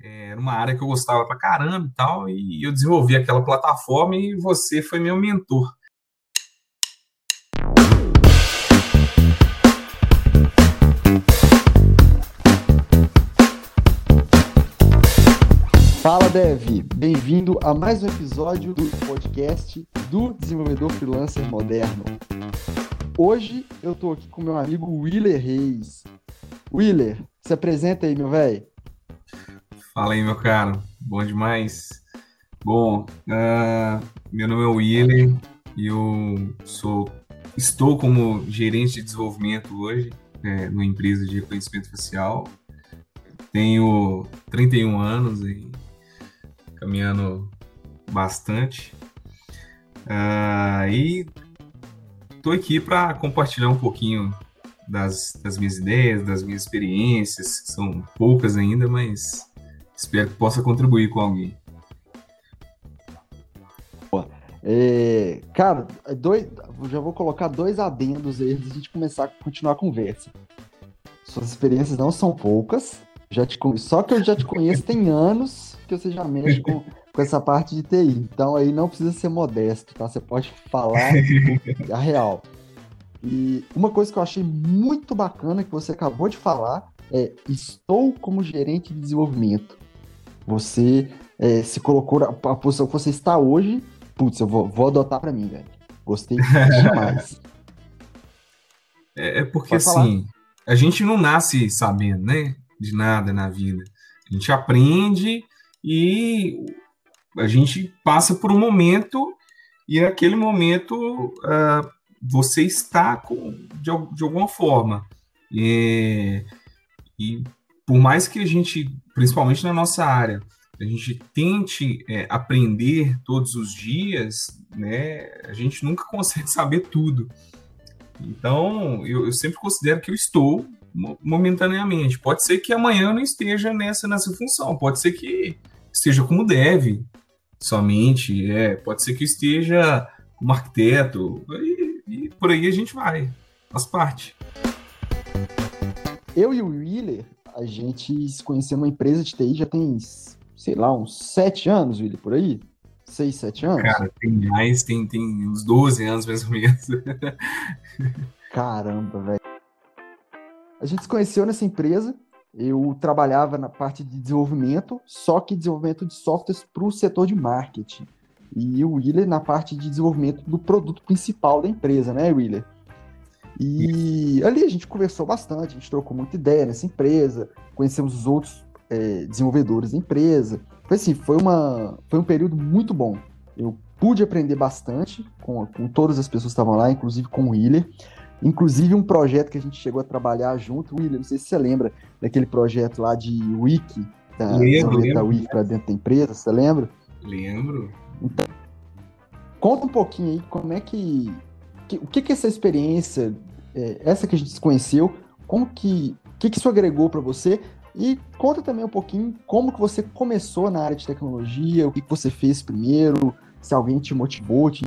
É, era uma área que eu gostava pra caramba e tal, e eu desenvolvi aquela plataforma e você foi meu mentor. Fala Dev, bem-vindo a mais um episódio do podcast do Desenvolvedor Freelancer Moderno. Hoje eu tô aqui com meu amigo Willer Reis. Willer, se apresenta aí, meu velho. Fala aí, meu caro. Bom demais. Bom, uh, meu nome é Willer e eu sou, estou como gerente de desenvolvimento hoje é, numa empresa de reconhecimento facial. Tenho 31 anos e caminhando bastante. Uh, e estou aqui para compartilhar um pouquinho das, das minhas ideias, das minhas experiências, que são poucas ainda, mas Espero que possa contribuir com alguém. É, cara, dois, já vou colocar dois adendos aí antes de a gente começar a continuar a conversa. Suas experiências não são poucas. Já te, só que eu já te conheço tem anos que você já mexe com, com essa parte de TI. Então aí não precisa ser modesto, tá? Você pode falar a real. E uma coisa que eu achei muito bacana que você acabou de falar é estou como gerente de desenvolvimento. Você é, se colocou a posição que você está hoje. Putz, eu vou, vou adotar para mim, velho. Gostei demais. É, é porque assim, a gente não nasce sabendo, né? De nada na vida. A gente aprende e a gente passa por um momento e naquele momento uh, você está com, de, de alguma forma. E, e por mais que a gente, principalmente na nossa área, a gente tente é, aprender todos os dias, né, a gente nunca consegue saber tudo. Então, eu, eu, sempre considero que eu estou momentaneamente. Pode ser que amanhã eu não esteja nessa, nessa função, pode ser que esteja como deve somente, é, pode ser que eu esteja como arquiteto, e, e por aí a gente vai, faz parte. Eu e o Willer, a gente se conheceu numa empresa de TI já tem, sei lá, uns sete anos, Willi, por aí? Seis, sete anos? Cara, tem mais, tem, tem uns 12 anos mais ou menos. Caramba, velho. A gente se conheceu nessa empresa. Eu trabalhava na parte de desenvolvimento, só que desenvolvimento de softwares para o setor de marketing. E o Willer na parte de desenvolvimento do produto principal da empresa, né, Willer? E ali a gente conversou bastante, a gente trocou muita ideia nessa empresa, conhecemos os outros é, desenvolvedores da empresa. Foi assim, foi, uma, foi um período muito bom. Eu pude aprender bastante com, com todas as pessoas que estavam lá, inclusive com o Willer. Inclusive um projeto que a gente chegou a trabalhar junto, Willer, não sei se você lembra daquele projeto lá de Wiki, da, lembro, da Wiki para dentro da empresa, você lembra? Lembro. Então, conta um pouquinho aí como é que, que o que que essa experiência é, essa que a gente se conheceu, como que, que, que isso agregou para você? E conta também um pouquinho como que você começou na área de tecnologia, o que, que você fez primeiro, se alguém te motivou. Te...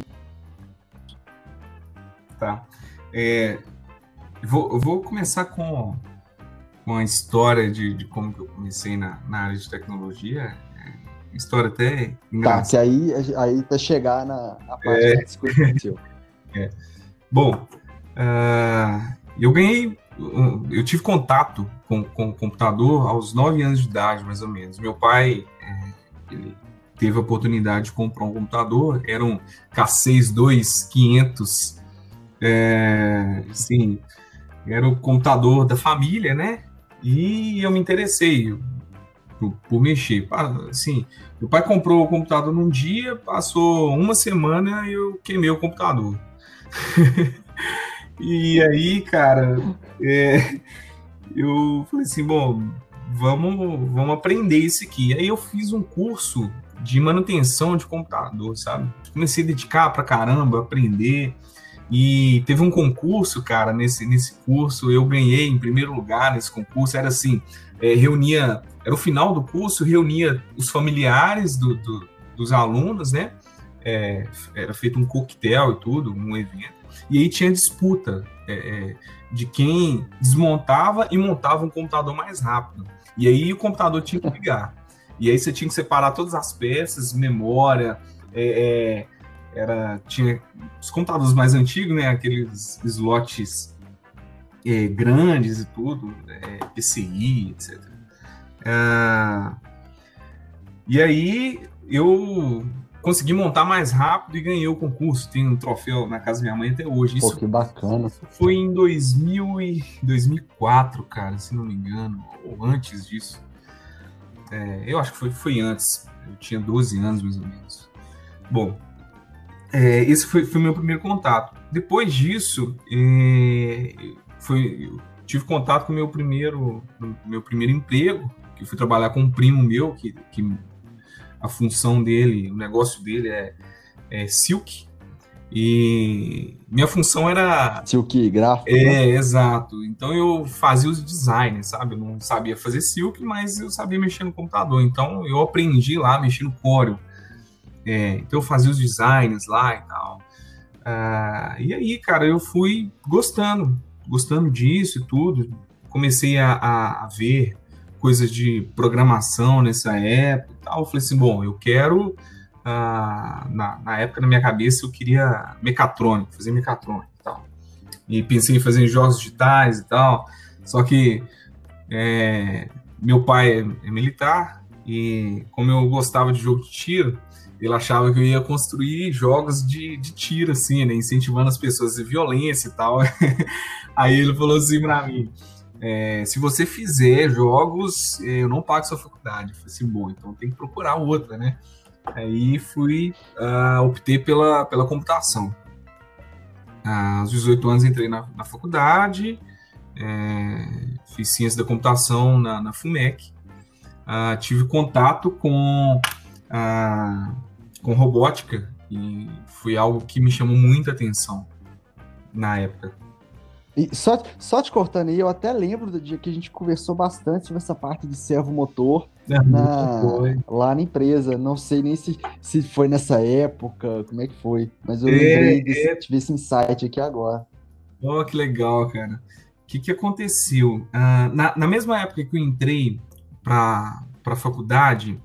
Tá. É, vou, eu vou começar com, com a história de, de como que eu comecei na, na área de tecnologia. É, história até engraçada. Tá, que aí, aí tá chegar na, na parte é. que você é. Bom, Uh, eu ganhei, eu tive contato com, com o computador aos 9 anos de idade, mais ou menos. Meu pai é, teve a oportunidade de comprar um computador, era um K6 500, é, assim, era o computador da família, né? E eu me interessei por, por mexer. Assim, meu pai comprou o computador num dia, passou uma semana e eu queimei o computador. E aí, cara, é, eu falei assim, bom, vamos, vamos aprender isso aqui. Aí eu fiz um curso de manutenção de computador, sabe? Comecei a dedicar pra caramba, aprender. E teve um concurso, cara, nesse, nesse curso, eu ganhei em primeiro lugar nesse concurso. Era assim, é, reunia, era o final do curso, reunia os familiares do, do, dos alunos, né? É, era feito um coquetel e tudo, um evento. E aí tinha disputa é, é, de quem desmontava e montava um computador mais rápido. E aí o computador tinha que ligar. E aí você tinha que separar todas as peças, memória, é, é, era, tinha os computadores mais antigos, né? Aqueles slots é, grandes e tudo, é, PCI, etc. É, e aí eu consegui montar mais rápido e ganhei o concurso. Tem um troféu na casa da minha mãe até hoje. Pô, Isso que bacana. Foi em 2000 e 2004, cara, se não me engano, ou antes disso. É, eu acho que foi, foi antes. Eu tinha 12 anos, mais ou menos. Bom, é, esse foi o meu primeiro contato. Depois disso, é, foi, eu tive contato com o meu primeiro, meu primeiro emprego, que eu fui trabalhar com um primo meu, que, que a função dele, o negócio dele é, é Silk, e minha função era. Silk gráfico. É, né? exato. Então eu fazia os designs, sabe? Eu não sabia fazer Silk, mas eu sabia mexer no computador. Então eu aprendi lá mexer no Corel. É, então eu fazia os designs lá e tal. Ah, e aí, cara, eu fui gostando, gostando disso e tudo. Comecei a, a, a ver coisas de programação nessa época tal. Eu falei assim, bom, eu quero ah, na, na, época, na minha cabeça, eu queria mecatrônico, fazer mecatrônico e tal. E pensei em fazer jogos digitais e tal. Só que é, meu pai é, é, militar e, como eu gostava de jogo de tiro, ele achava que eu ia construir jogos de, de tiro, assim, né? Incentivando as pessoas a violência e tal. Aí ele falou assim pra mim. É, se você fizer jogos, eu não pago sua faculdade. Falei assim, bom, então tem que procurar outra, né? Aí fui, uh, optei pela, pela computação. Uh, aos 18 anos entrei na, na faculdade, é, fiz ciência da computação na, na FUMEC, uh, tive contato com, com robótica e foi algo que me chamou muita atenção na época. E só, só te cortando aí, eu até lembro do dia que a gente conversou bastante sobre essa parte de servo motor é, na, lá na empresa. Não sei nem se, se foi nessa época, como é que foi, mas eu é, lembrei desse, é... tive esse insight aqui agora. Oh, que legal, cara. O que, que aconteceu? Uh, na, na mesma época que eu entrei para a faculdade,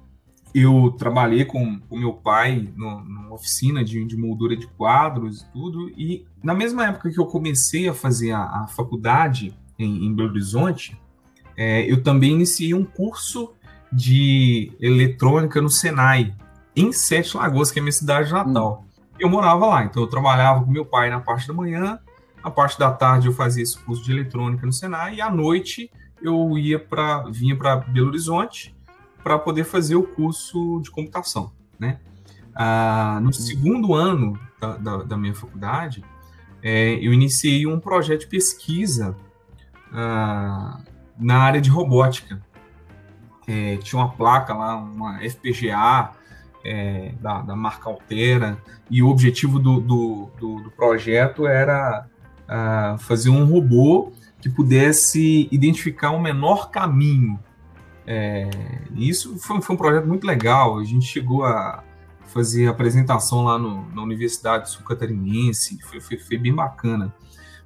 eu trabalhei com o meu pai no, numa oficina de, de, moldura de quadros e tudo, e na mesma época que eu comecei a fazer a, a faculdade em, em, Belo Horizonte, é, eu também iniciei um curso de eletrônica no Senai, em Sete Lagoas, que é minha cidade natal. Hum. Eu morava lá, então eu trabalhava com meu pai na parte da manhã, a parte da tarde eu fazia esse curso de eletrônica no Senai, e à noite eu ia para vinha para Belo Horizonte para poder fazer o curso de computação, né? Ah, no segundo ano da, da, da minha faculdade, é, eu iniciei um projeto de pesquisa ah, na área de robótica. É, tinha uma placa lá, uma FPGA é, da, da, marca Altera, e o objetivo do, do, do, do projeto era ah, fazer um robô que pudesse identificar o menor caminho é, isso foi, foi, um projeto muito legal. A gente chegou a fazer apresentação lá no, na Universidade Sul-Catarinense, foi, foi, foi, bem bacana.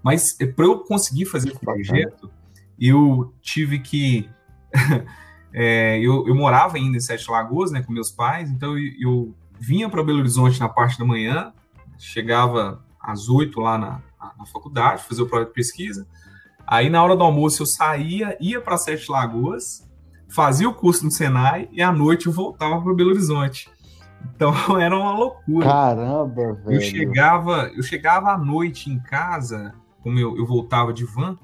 Mas é, para eu conseguir fazer esse projeto, eu tive que. é, eu, eu, morava ainda em Sete Lagoas né, com meus pais, então eu, eu vinha para Belo Horizonte na parte da manhã, chegava às oito lá na, na, faculdade, fazer o projeto de pesquisa. Aí, na hora do almoço, eu saía, ia para Sete Lagoas, fazia o curso no Senai e à noite eu voltava para Belo Horizonte. Então era uma loucura. Caramba, velho. Eu chegava, eu chegava à noite em casa, como eu, eu voltava de van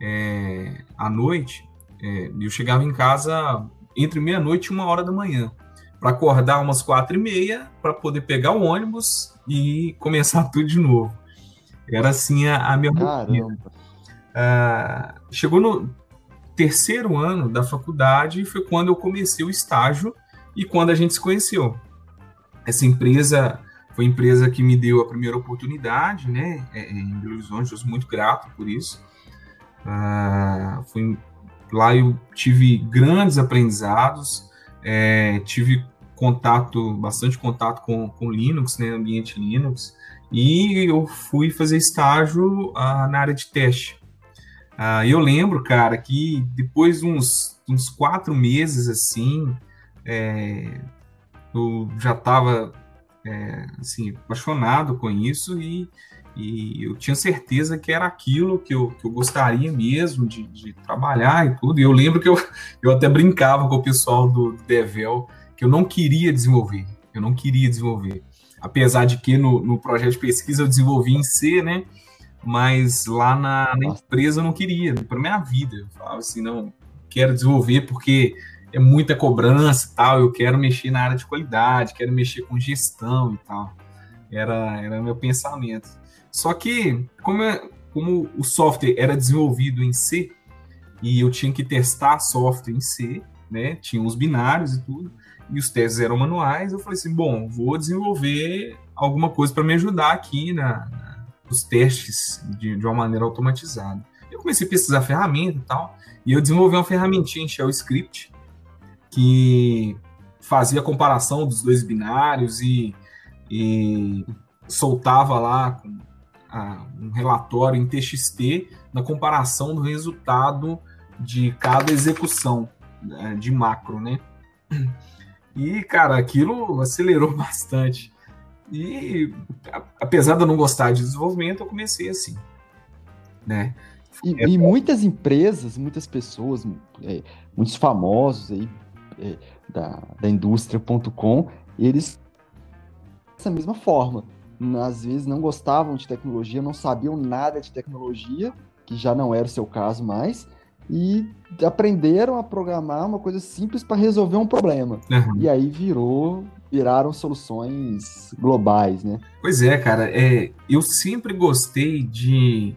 é, à noite, é, eu chegava em casa entre meia-noite e uma hora da manhã para acordar umas quatro e meia para poder pegar o ônibus e começar tudo de novo. Era assim a, a minha rotina. Ah, chegou no terceiro ano da faculdade foi quando eu comecei o estágio e quando a gente se conheceu. Essa empresa foi a empresa que me deu a primeira oportunidade, né, é, é, em Belo Horizonte, eu sou muito grato por isso. Ah, foi, lá eu tive grandes aprendizados, é, tive contato, bastante contato com, com Linux, né, ambiente Linux, e eu fui fazer estágio ah, na área de teste. Ah, eu lembro, cara, que depois de uns, uns quatro meses assim, é, eu já estava é, assim, apaixonado com isso e, e eu tinha certeza que era aquilo que eu, que eu gostaria mesmo de, de trabalhar e tudo. E eu lembro que eu, eu até brincava com o pessoal do, Devel que eu não queria desenvolver, eu não queria desenvolver. Apesar de que no, no projeto de pesquisa eu desenvolvi em C, né? Mas lá na, na empresa eu não queria, para minha vida. Eu falava assim, não, quero desenvolver porque é muita cobrança e tal, eu quero mexer na área de qualidade, quero mexer com gestão e tal. Era, era meu pensamento. Só que, como, é, como o software era desenvolvido em C, e eu tinha que testar software em C, né? Tinha os binários e tudo, e os testes eram manuais, eu falei assim, bom, vou desenvolver alguma coisa para me ajudar aqui na, nos testes de, de uma maneira automatizada. Eu comecei a pesquisar ferramenta e tal, e eu desenvolvi uma ferramentinha em Shell Script, que fazia a comparação dos dois binários e, e soltava lá a, um relatório em TXT na comparação do resultado de cada execução né, de macro, né? E, cara, aquilo acelerou bastante. E, apesar de eu não gostar de desenvolvimento, eu comecei assim, né? E, é, e muitas empresas, muitas pessoas, é, muitos famosos aí, é, da, da indústria.com, eles dessa mesma forma. Às vezes não gostavam de tecnologia, não sabiam nada de tecnologia, que já não era o seu caso mais, e aprenderam a programar uma coisa simples para resolver um problema. Uhum. E aí virou, viraram soluções globais, né? Pois é, cara. É, eu sempre gostei de,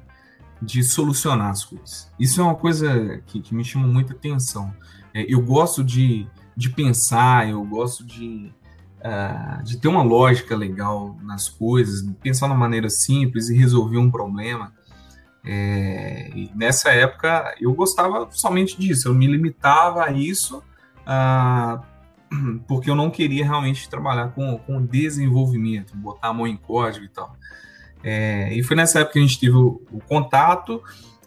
de solucionar as coisas. Isso é uma coisa que, que me chama muita atenção. É, eu gosto de, de pensar, eu gosto de, uh, de ter uma lógica legal nas coisas, pensar de uma maneira simples e resolver um problema. É, nessa época eu gostava somente disso, eu me limitava a isso uh, porque eu não queria realmente trabalhar com, com desenvolvimento, botar a mão em código e tal. É, e foi nessa época que a gente teve o, o contato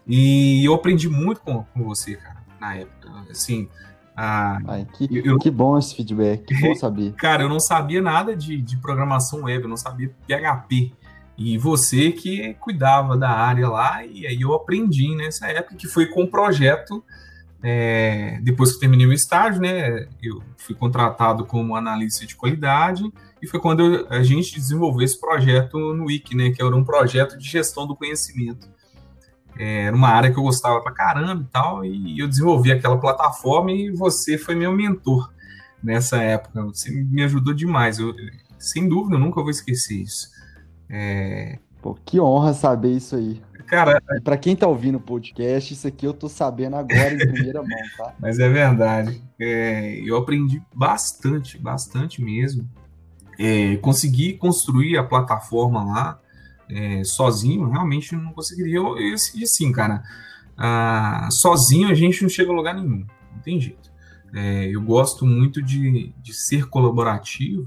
e eu aprendi muito com, com você, cara na época. Assim, ah, Ai, que, eu, que bom esse feedback, que bom saber. Cara, eu não sabia nada de, de programação web, eu não sabia PHP. E você que cuidava da área lá, e aí eu aprendi nessa época, que foi com o projeto. É, depois que terminei o estágio, né, eu fui contratado como analista de qualidade, e foi quando eu, a gente desenvolveu esse projeto no Wiki, né, que era um projeto de gestão do conhecimento. É, era uma área que eu gostava pra caramba e tal, e eu desenvolvi aquela plataforma e você foi meu mentor nessa época. Você me ajudou demais. Eu, sem dúvida, eu nunca vou esquecer isso. É... Pô, que honra saber isso aí. Cara, para quem tá ouvindo o podcast, isso aqui eu tô sabendo agora em primeira mão, tá? Mas é verdade. É, eu aprendi bastante, bastante mesmo. É, consegui construir a plataforma lá é, sozinho, realmente não conseguiria. Eu, eu, e assim, cara, ah, sozinho a gente não chega a lugar nenhum, não tem jeito. É, eu gosto muito de, de ser colaborativo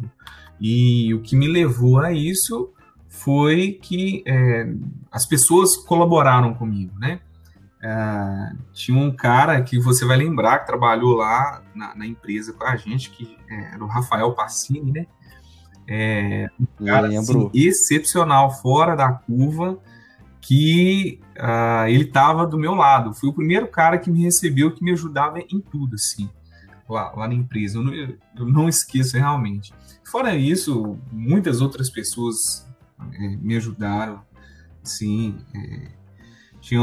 e o que me levou a isso foi que é, as pessoas colaboraram comigo, né? É, tinha um cara que você vai lembrar que trabalhou lá na, na empresa com a gente, que é, era o Rafael Passini, né? É, um cara assim, excepcional, fora da curva, que uh, ele estava do meu lado. Foi o primeiro cara que me recebeu, que me ajudava em tudo, assim, lá, lá na empresa. Eu não, eu não esqueço realmente. Fora isso, muitas outras pessoas é, me ajudaram, sim. É, tinha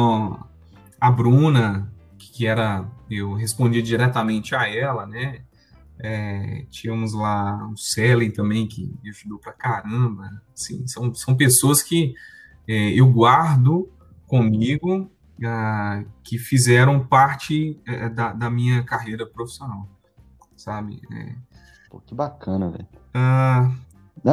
a Bruna, que era, eu respondia diretamente a ela, né? É, tínhamos lá o Selen também, que me ajudou pra caramba. Assim, são, são pessoas que é, eu guardo comigo, ah, que fizeram parte é, da, da, minha carreira profissional, sabe? É. Pô, que bacana, velho. Ah,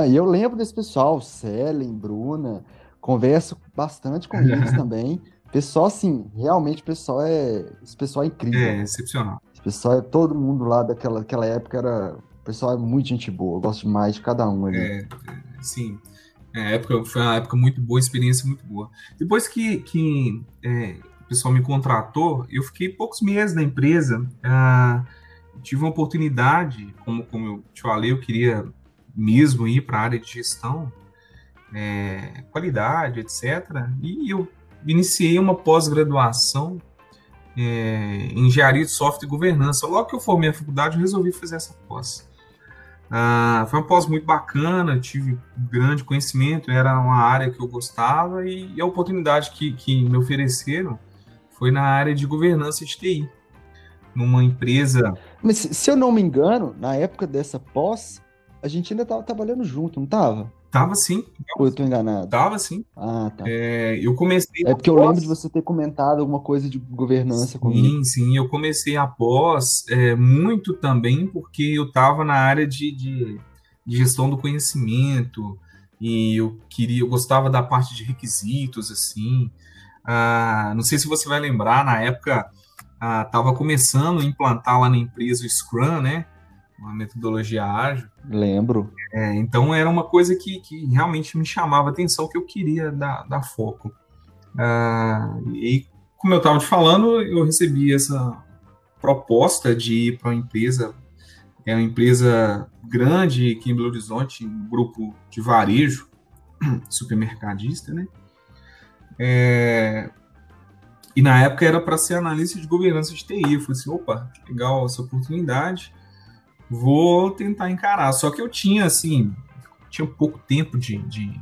e eu lembro desse pessoal, Selen, Bruna, converso bastante com eles também. Pessoal, assim, realmente o pessoal é. Esse pessoal é incrível. É, excepcional pessoal, todo mundo lá daquela, daquela época era. O pessoal é muito gente boa, eu gosto demais de cada um ali. É, sim. É, época, foi uma época muito boa, experiência muito boa. Depois que, que é, o pessoal me contratou, eu fiquei poucos meses na empresa. Ah, tive uma oportunidade, como, como eu te falei, eu queria mesmo ir para a área de gestão, é, qualidade, etc. E eu iniciei uma pós-graduação é, em engenharia de software e governança. Logo que eu formei a faculdade, eu resolvi fazer essa pós. Ah, foi uma pós muito bacana, tive grande conhecimento, era uma área que eu gostava e, e a oportunidade que, que me ofereceram foi na área de governança de TI, numa empresa. Mas se eu não me engano, na época dessa pós, a gente ainda estava trabalhando junto, não estava? Tava sim. Ou eu tô enganado? Tava sim. Ah, tá. É, eu comecei. É porque eu lembro de você ter comentado alguma coisa de governança sim, comigo. Sim, sim. Eu comecei após é, muito também porque eu estava na área de, de, de, gestão do conhecimento e eu queria, eu gostava da parte de requisitos, assim. Ah, não sei se você vai lembrar, na época estava ah, começando a implantar lá na empresa o Scrum, né? Uma metodologia ágil. Lembro. É, então era uma coisa que, que realmente me chamava a atenção, que eu queria dar, dar foco. Ah, e como eu estava te falando, eu recebi essa proposta de ir para uma empresa, é uma empresa grande aqui em Belo Horizonte, um grupo de varejo, supermercadista, né? É, e na época era para ser analista de governança de TI. Eu falei assim, opa, legal essa oportunidade vou tentar encarar. Só que eu tinha, assim, tinha pouco tempo de, de,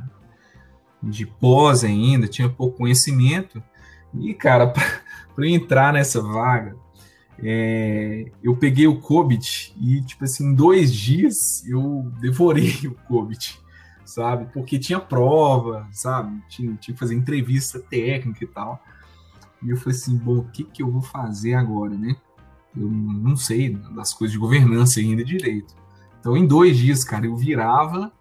de pós ainda, tinha pouco conhecimento. E, cara, para entrar nessa vaga, é, eu peguei o COVID e, tipo assim, em dois dias eu devorei o COVID, sabe? Porque tinha prova, sabe? Tinha, tinha que fazer entrevista técnica e tal. E eu falei assim, bom, o que, que eu vou fazer agora, né? Eu não sei das coisas de governança ainda direito. Então, em dois dias, cara, eu virava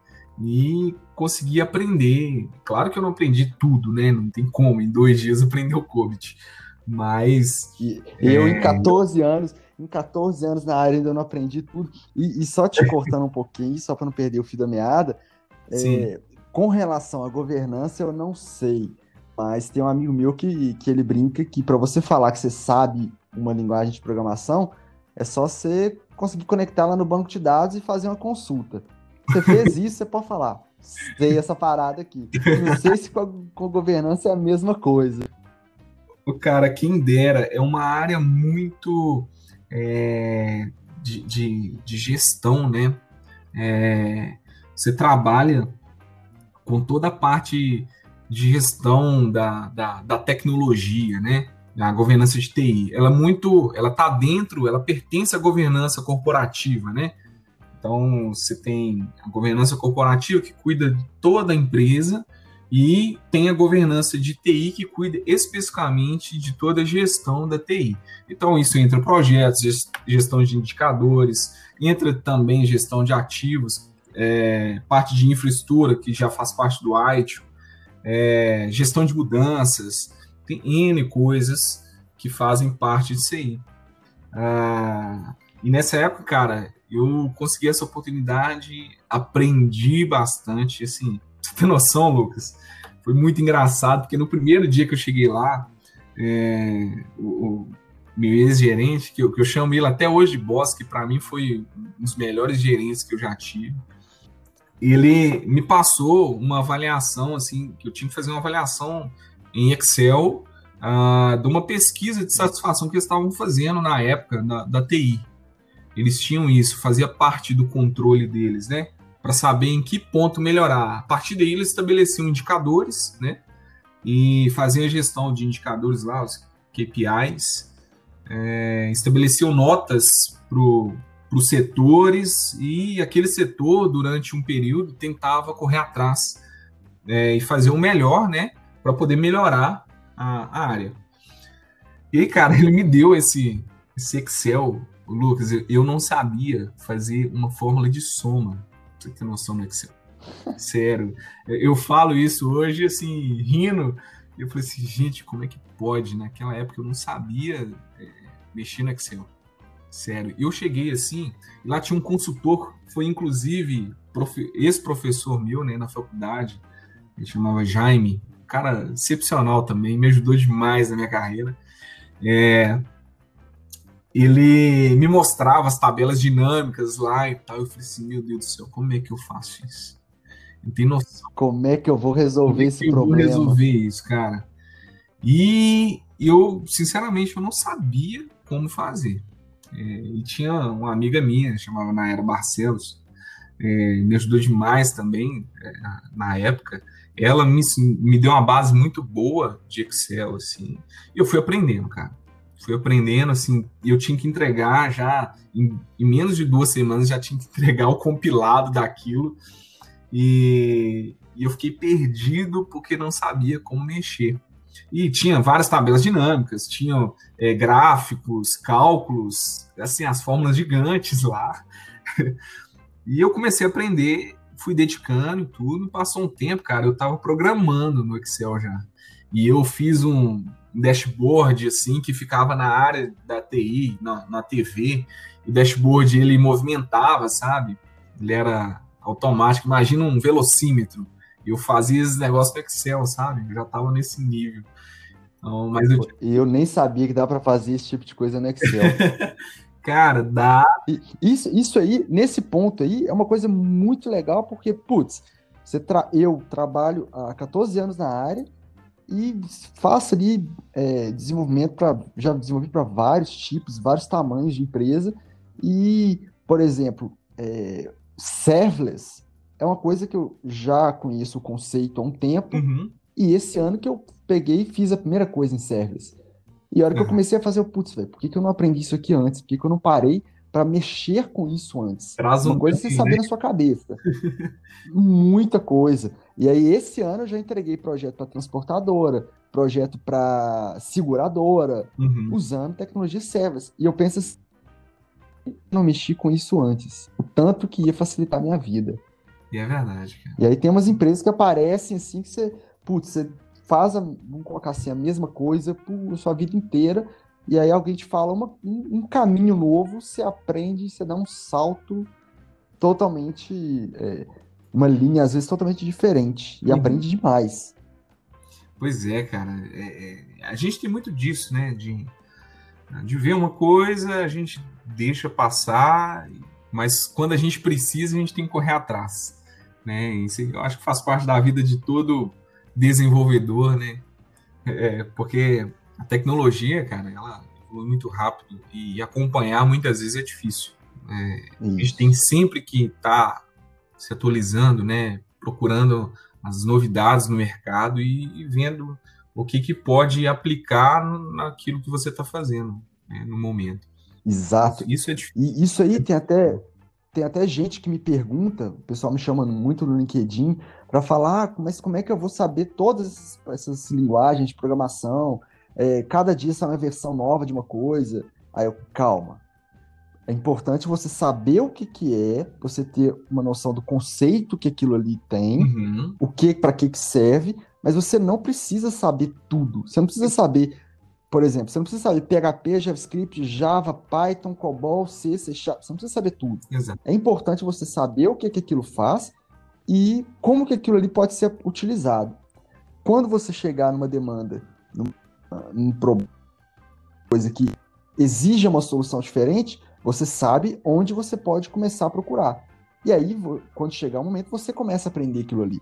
e consegui aprender. Claro que eu não aprendi tudo, né? Não tem como em dois dias aprender o COVID. Mas. Eu, é... em 14 anos, em 14 anos na área ainda não aprendi tudo. E, e só te cortando um pouquinho, só para não perder o fio da meada, é, com relação à governança, eu não sei. Mas tem um amigo meu que, que ele brinca que para você falar que você sabe uma linguagem de programação, é só você conseguir conectar lá no banco de dados e fazer uma consulta. Você fez isso, você pode falar. Sei essa parada aqui. Não sei se com a, com a governança é a mesma coisa. O cara, quem dera, é uma área muito é, de, de, de, gestão, né? É, você trabalha com toda a parte de gestão da, da, da tecnologia, né? A governança de TI, ela é muito, ela está dentro, ela pertence à governança corporativa, né? Então você tem a governança corporativa que cuida de toda a empresa e tem a governança de TI que cuida especificamente de toda a gestão da TI. Então isso entra projetos, gestão de indicadores, entra também gestão de ativos, é, parte de infraestrutura que já faz parte do ITIL, é, gestão de mudanças, tem N coisas que fazem parte disso aí. Ah, e nessa época, cara, eu consegui essa oportunidade, aprendi bastante, assim, tem noção, Lucas? Foi muito engraçado, porque no primeiro dia que eu cheguei lá, é, o, o, meu ex-gerente, que eu, que eu chamo ele até hoje de boss, que para mim foi um dos melhores gerentes que eu já tive, ele me passou uma avaliação, assim, que eu tinha que fazer uma avaliação em Excel uh, de uma pesquisa de satisfação que eles estavam fazendo na época da, TI. Eles tinham isso, fazia parte do controle deles, né? Para saber em que ponto melhorar. A partir daí, eles estabeleciam indicadores, né? E faziam a gestão de indicadores lá, os KPIs, é, estabeleciam notas para os setores e aquele setor, durante um período, tentava correr atrás é, e fazer o melhor, né? Para poder melhorar a, a, área. E aí, cara, ele me deu esse, esse Excel, Lucas, eu não sabia fazer uma fórmula de soma. Você tem noção no Excel? Sério. Eu falo isso hoje, assim, rindo. Eu falei assim, gente, como é que pode? Naquela época eu não sabia é, mexer no Excel. Sério. Eu cheguei assim, lá tinha um consultor, foi inclusive ex-professor meu, né, na faculdade, ele chamava Jaime, cara excepcional também, me ajudou demais na minha carreira. É, ele me mostrava as tabelas dinâmicas lá e tal. Eu falei assim, meu Deus do céu, como é que eu faço isso? Não tem noção. Como é que eu vou resolver é esse problema? Eu vou resolver isso, cara. E eu, sinceramente, eu não sabia como fazer. É, e tinha uma amiga minha, chamava Naira Barcelos, é, me ajudou demais também é, na época. Ela me, me deu uma base muito boa de Excel, assim. E eu fui aprendendo, cara fui aprendendo, assim, eu tinha que entregar já, em, em, menos de duas semanas, já tinha que entregar o compilado daquilo, e, e eu fiquei perdido porque não sabia como mexer. E tinha várias tabelas dinâmicas, tinha é, gráficos, cálculos, assim, as fórmulas gigantes lá. e eu comecei a aprender, fui dedicando tudo, passou um tempo, cara, eu estava programando no Excel já. E eu fiz um, dashboard assim que ficava na área da TI, na, na TV. E o dashboard ele movimentava, sabe? Ele era automático. Imagina um velocímetro. Eu fazia esse negócio no Excel, sabe? Eu já estava nesse nível. Então, mas eu... eu nem sabia que dá para fazer esse tipo de coisa no Excel. Cara, dá. Isso, isso aí, nesse ponto aí, é uma coisa muito legal, porque, putz, você tra... eu trabalho há 14 anos na área e faça ali é, desenvolvimento para já desenvolvi para vários tipos, vários tamanhos de empresa e, por exemplo, é, serverless é uma coisa que eu já conheço o conceito há um tempo uhum. e esse ano que eu peguei e fiz a primeira coisa em serverless. E a hora que eu uhum. comecei a fazer o putz, velho, por que, que eu não aprendi isso aqui antes? Por que, que eu não parei para mexer com isso antes. Traz um Uma coisa é você saber né? na sua cabeça. Muita coisa. E aí, esse ano eu já entreguei projeto para transportadora, projeto para seguradora, uhum. usando tecnologia service. E eu penso assim, não mexi com isso antes. O tanto que ia facilitar a minha vida. E é verdade, cara. E aí tem umas empresas que aparecem assim que você, putz, você faz, a, vamos colocar assim, a mesma coisa por sua vida inteira, e aí alguém te fala uma, um, um, caminho novo, você aprende, você dá um salto totalmente. É, uma linha, às vezes, totalmente diferente. E uhum. aprende demais. Pois é, cara. É, é, a gente tem muito disso, né? De, de ver uma coisa, a gente deixa passar, mas quando a gente precisa, a gente tem que correr atrás. Né? Isso eu acho que faz parte da vida de todo desenvolvedor, né? É, porque a tecnologia, cara, ela evolui muito rápido e acompanhar muitas vezes é difícil. É, a gente tem sempre que estar tá se atualizando, né? Procurando as novidades no mercado e, e vendo o que, que pode aplicar naquilo que você está fazendo né, no momento. Exato. Isso é difícil. E isso aí tem até tem até gente que me pergunta, o pessoal me chama muito no LinkedIn para falar, ah, mas como é que eu vou saber todas essas, essas linguagens de programação? é, cada dia sai uma versão nova de uma coisa. Aí eu, calma. É importante você saber o que, que é, você ter uma noção do conceito que aquilo ali tem, uhum. o que para que, que serve, mas você não precisa saber tudo. Você não precisa saber, por exemplo, você não precisa saber PHP, JavaScript, Java, Python, COBOL, C, C Sharp, você não precisa saber tudo. Exato. É importante você saber o que, que aquilo faz e como que aquilo ali pode ser utilizado. Quando você chegar numa demanda, um problema, coisa que exige uma solução diferente, você sabe onde você pode começar a procurar. E aí, quando chegar o momento, você começa a aprender aquilo ali.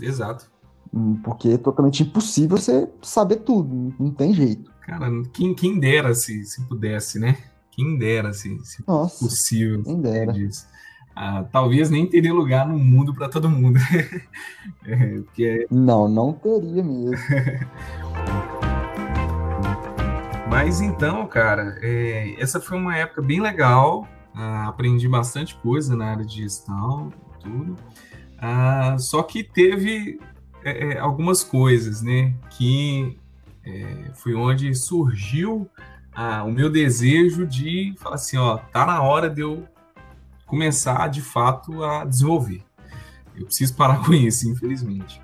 Exato. Hum, porque é totalmente impossível você saber tudo, não tem jeito. Cara, quem, quem dera se, se pudesse, né? Quem dera se, se Nossa, possível. Quem dera. Ah, talvez nem teria lugar no mundo para todo mundo. é, porque... Não, não teria mesmo. Mas então, cara, é, essa foi uma época bem legal. Uh, aprendi bastante coisa na área de gestão, tudo. Uh, só que teve é, é, algumas coisas, né? Que é, foi onde surgiu uh, o meu desejo de falar assim, ó, tá na hora de eu começar de fato a desenvolver. Eu preciso parar com isso, infelizmente.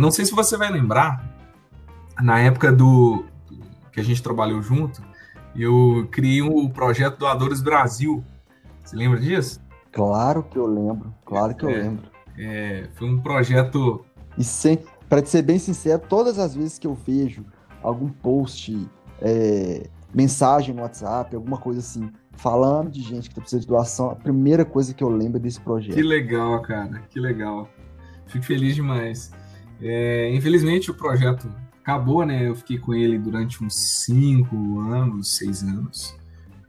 não sei se você vai lembrar, na época do, que a gente trabalhou junto, eu criei o um projeto Doadores Brasil. Você lembra disso? Claro que eu lembro, claro que é, eu lembro. É, foi um projeto. E sem, para ser bem sincero, todas as vezes que eu vejo algum post é, mensagem no WhatsApp, alguma coisa assim, falando de gente que tá precisando de doação. A primeira coisa que eu lembro desse projeto. Que legal, cara, que legal. Fico feliz demais. É, infelizmente o projeto acabou, né? Eu fiquei com ele durante uns cinco anos, seis anos.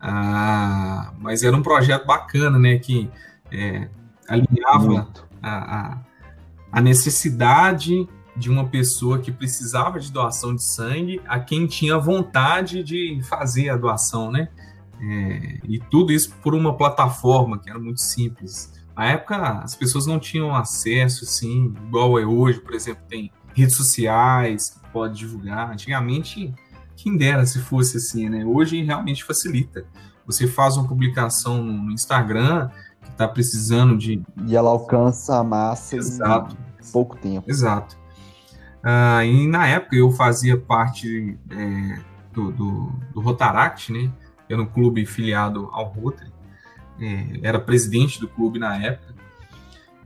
Ah, mas era um projeto bacana, né? Que é, alinhava a, a, a, necessidade de uma pessoa que precisava de doação de sangue a quem tinha vontade de fazer a doação, né? É, e tudo isso por uma plataforma que era muito simples. Na época, as pessoas não tinham acesso, assim, igual é hoje, por exemplo, tem redes sociais, pode divulgar. Antigamente, quem dera se fosse assim, né? Hoje realmente facilita. Você faz uma publicação no Instagram que está precisando de. E ela alcança a massa Exato. em pouco tempo. Exato. Ah, e na época eu fazia parte é, do, do, do, Rotaract, né? Era um clube filiado ao Rotary. É, era presidente do clube na época.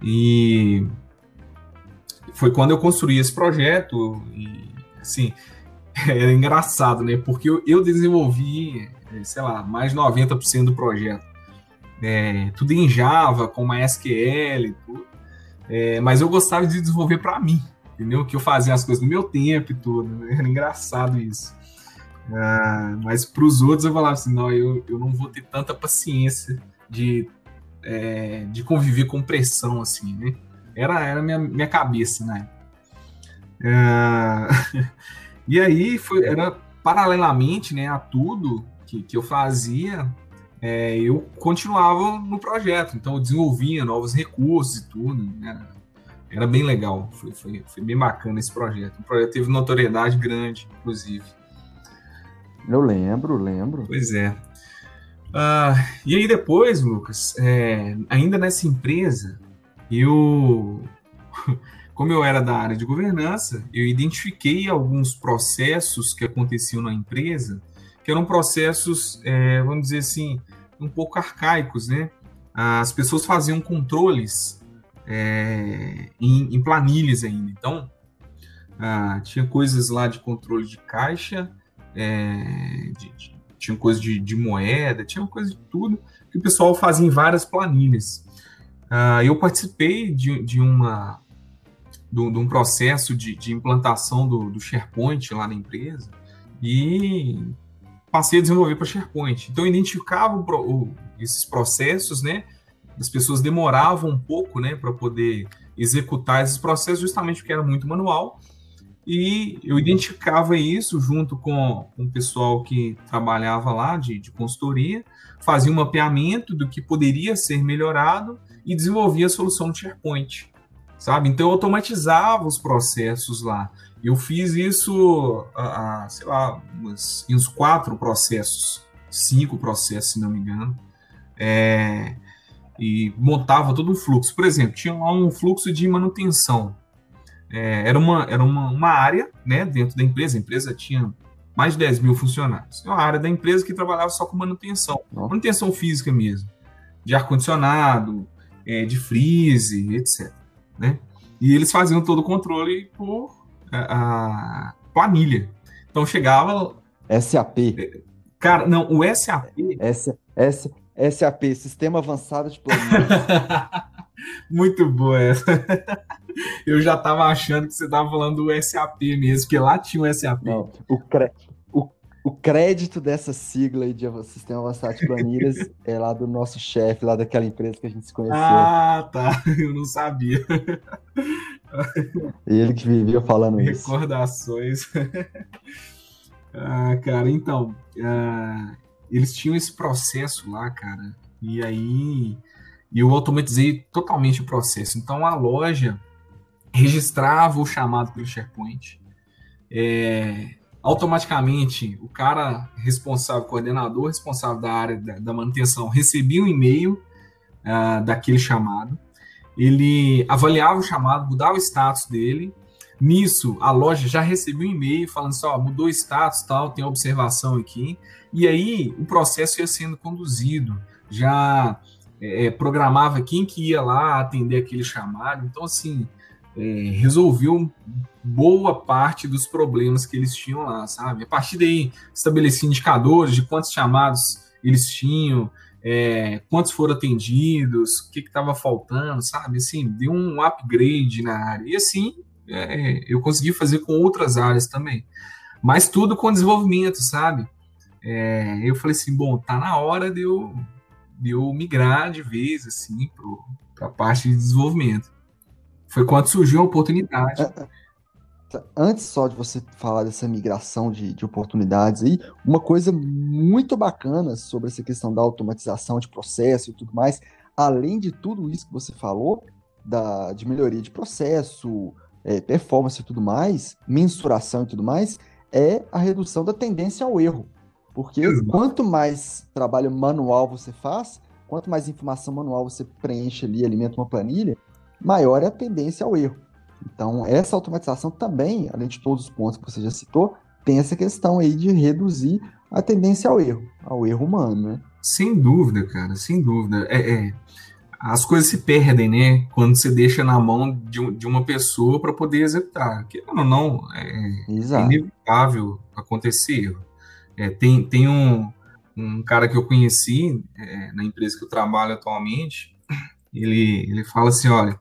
E foi quando eu construí esse projeto. E, assim, era engraçado, né? Porque eu, eu desenvolvi, sei lá, mais de 90% do projeto. É, tudo em Java, com MySQL, tudo. É, mas eu gostava de desenvolver para mim, entendeu? Que eu fazia as coisas no meu tempo e tudo. Né? Era engraçado isso. Ah, mas para os outros eu falava assim: não, eu, eu não vou ter tanta paciência de, é, de conviver com pressão, assim, né? Era, era minha, minha cabeça, né? E aí foi, era paralelamente né, a tudo que, que eu fazia, é, eu continuava no projeto, então eu desenvolvia novos recursos e tudo. Né? Era bem legal, foi, foi, foi, bem bacana esse projeto. O projeto teve notoriedade grande, inclusive. Eu lembro, lembro. Pois é. Ah, e aí depois, Lucas, é, ainda nessa empresa, eu como eu era da área de governança, eu identifiquei alguns processos que aconteciam na empresa, que eram processos, é, vamos dizer assim, um pouco arcaicos, né? As pessoas faziam controles é, em, em, planilhas ainda. Então, ah, tinha coisas lá de controle de caixa, é, de, de, tinha coisa de, de, moeda, tinha coisa de tudo que o pessoal fazia em várias planilhas. Ah, eu participei de, de uma de um processo de, de implantação do, do, SharePoint lá na empresa e passei a desenvolver para SharePoint. Então, eu identificava o, o, esses processos, né? As pessoas demoravam um pouco, né, para poder executar esses processos, justamente porque era muito manual. E eu identificava isso junto com, o pessoal que trabalhava lá de, de consultoria, fazia um mapeamento do que poderia ser melhorado e desenvolvia a solução do SharePoint sabe? Então eu automatizava os processos lá. Eu fiz isso, a, a, sei lá, uns, uns quatro processos, cinco processos, se não me engano, é, e montava todo um fluxo. Por exemplo, tinha lá um fluxo de manutenção. É, era uma, era uma, uma área né, dentro da empresa, a empresa tinha mais de 10 mil funcionários. É uma área da empresa que trabalhava só com manutenção, manutenção física mesmo, de ar-condicionado, é, de freeze, etc né? E eles faziam todo o controle por a, é, a planilha. Então chegava. SAP. Cara, não, o SAP. S, S, SAP, Sistema Avançado de Planilha. Muito boa essa. Eu já estava achando que você estava falando do SAP mesmo, porque lá tinha o SAP. Não, o, cre o crédito dessa sigla aí de Sistema Avançado de Planilhas é lá do nosso chefe, lá daquela empresa que a gente se conheceu. Ah, tá. Eu não sabia. Ele que vivia falando isso. Recordações. ah, cara, então, ah, eles tinham esse processo lá, cara, e aí eu automatizei totalmente o processo. Então, a loja registrava o chamado pelo SharePoint. É, automaticamente o cara responsável, coordenador responsável da área da, da manutenção, recebia um e-mail uh, daquele chamado, ele avaliava o chamado, mudava o status dele. Nisso, a loja já recebia um e-mail falando assim: ó, mudou o status, tal, tem observação aqui. E aí o processo ia sendo conduzido, já é, programava quem que ia lá atender aquele chamado. Então, assim, é, resolveu boa parte dos problemas que eles tinham lá, sabe? A partir daí, estabeleci indicadores de quantos chamados eles tinham, é, quantos foram atendidos, o que estava faltando, sabe? Assim, deu um upgrade na área. E assim, é, eu consegui fazer com outras áreas também. Mas tudo com desenvolvimento, sabe? É, eu falei assim, bom, tá na hora de eu, de eu migrar de vez, assim, para a parte de desenvolvimento. Foi quando surgiu a oportunidade. É, é. Antes só de você falar dessa migração de, de oportunidades aí, uma coisa muito bacana sobre essa questão da automatização de processo e tudo mais, além de tudo isso que você falou, da, de melhoria de processo, é, performance e tudo mais, mensuração e tudo mais, é a redução da tendência ao erro. Porque Exato. quanto mais trabalho manual você faz, quanto mais informação manual você preenche ali, alimenta uma planilha, maior é a tendência ao erro. Então, essa automatização também, além de todos os pontos que você já citou, tem essa questão aí de reduzir a tendência ao erro, ao erro humano, né? Sem dúvida, cara, sem dúvida. É, é as coisas se perdem, né? Quando você deixa na mão de, de uma pessoa para poder executar. Que não, não é, é inevitável acontecer. É, tem tem um, um cara que eu conheci é, na empresa que eu trabalho atualmente. Ele, ele fala assim: olha,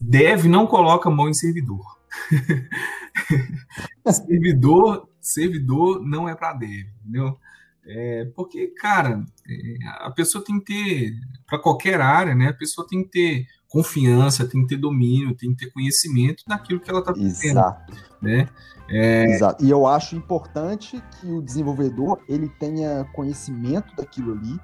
Dev não coloca mão em servidor. servidor, servidor não é para dev, entendeu? É, porque, cara, é, a pessoa tem que ter, para qualquer área, né? A pessoa tem que ter confiança, tem que ter domínio, tem que ter conhecimento daquilo que ela está fazendo. Exato. Né? É... Exato. E eu acho importante que o desenvolvedor ele tenha conhecimento daquilo ali,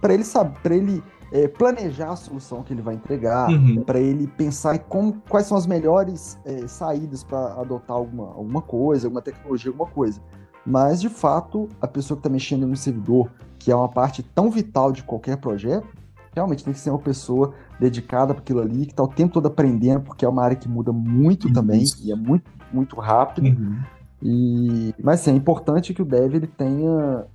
para ele saber, para ele é, planejar a solução que ele vai entregar, uhum. para ele pensar como, quais são as melhores é, saídas para adotar alguma, alguma coisa, alguma tecnologia, alguma coisa. Mas, de fato, a pessoa que está mexendo no servidor, que é uma parte tão vital de qualquer projeto, realmente tem que ser uma pessoa dedicada para aquilo ali, que está o tempo todo aprendendo, porque é uma área que muda muito também, e é muito, muito rápido. Uhum. E, mas assim, é importante que o dev ele tenha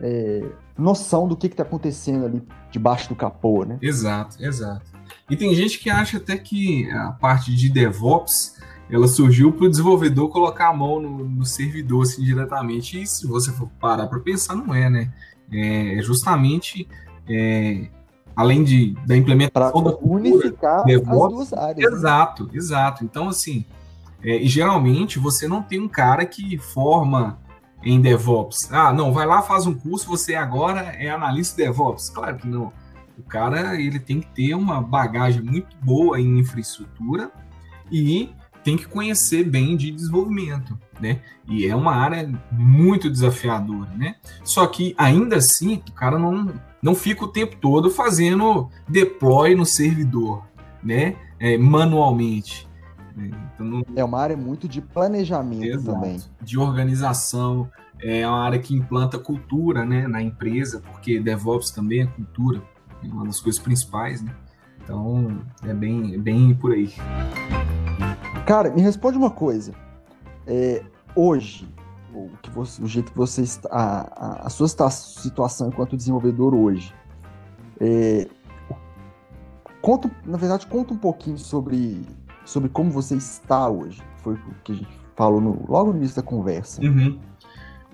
é, noção do que está acontecendo ali debaixo do capô, né? Exato, exato. E tem gente que acha até que a parte de DevOps ela surgiu para o desenvolvedor colocar a mão no, no, servidor assim diretamente. E se você for parar para pensar, não é, né? É, é justamente é, além de, da implementação da unificar DevOps, as duas áreas. Né? Exato, né? exato. Então, assim, é, e geralmente você não tem um cara que forma em DevOps. Ah, não, vai lá, faz um curso, você agora é analista DevOps. Claro que não. O cara ele tem que ter uma bagagem muito boa em infraestrutura e tem que conhecer bem de desenvolvimento, né? E é uma área muito desafiadora, né? Só que ainda assim, o cara não, não fica o tempo todo fazendo deploy no servidor, né? É, manualmente. Então, não... É uma área muito de planejamento Exato. também. De organização, é uma área que implanta cultura né, na empresa, porque DevOps também é cultura, é uma das coisas principais, né? Então, é bem, é bem por aí. Cara, me responde uma coisa. É, hoje, o, que você, o jeito que você está, a, a, sua situação enquanto desenvolvedor hoje, é, conta, na verdade, conta um pouquinho sobre sobre como você está hoje. Foi o que a gente falou no, logo no início da conversa. Uhum.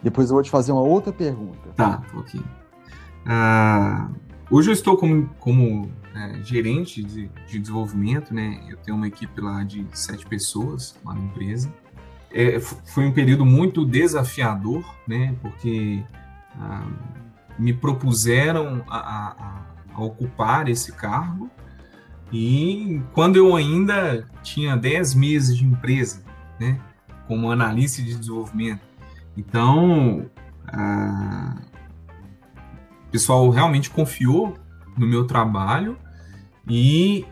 Depois eu vou te fazer uma outra pergunta. Tá, ok. Uh, hoje eu estou como, como é, gerente de, de, desenvolvimento, né? Eu tenho uma equipe lá de sete pessoas lá na empresa. É, foi um período muito desafiador, né? Porque uh, me propuseram a, a, a ocupar esse cargo e quando eu ainda tinha 10 meses de empresa, né, como analista de desenvolvimento. Então, a... o pessoal realmente confiou no meu trabalho e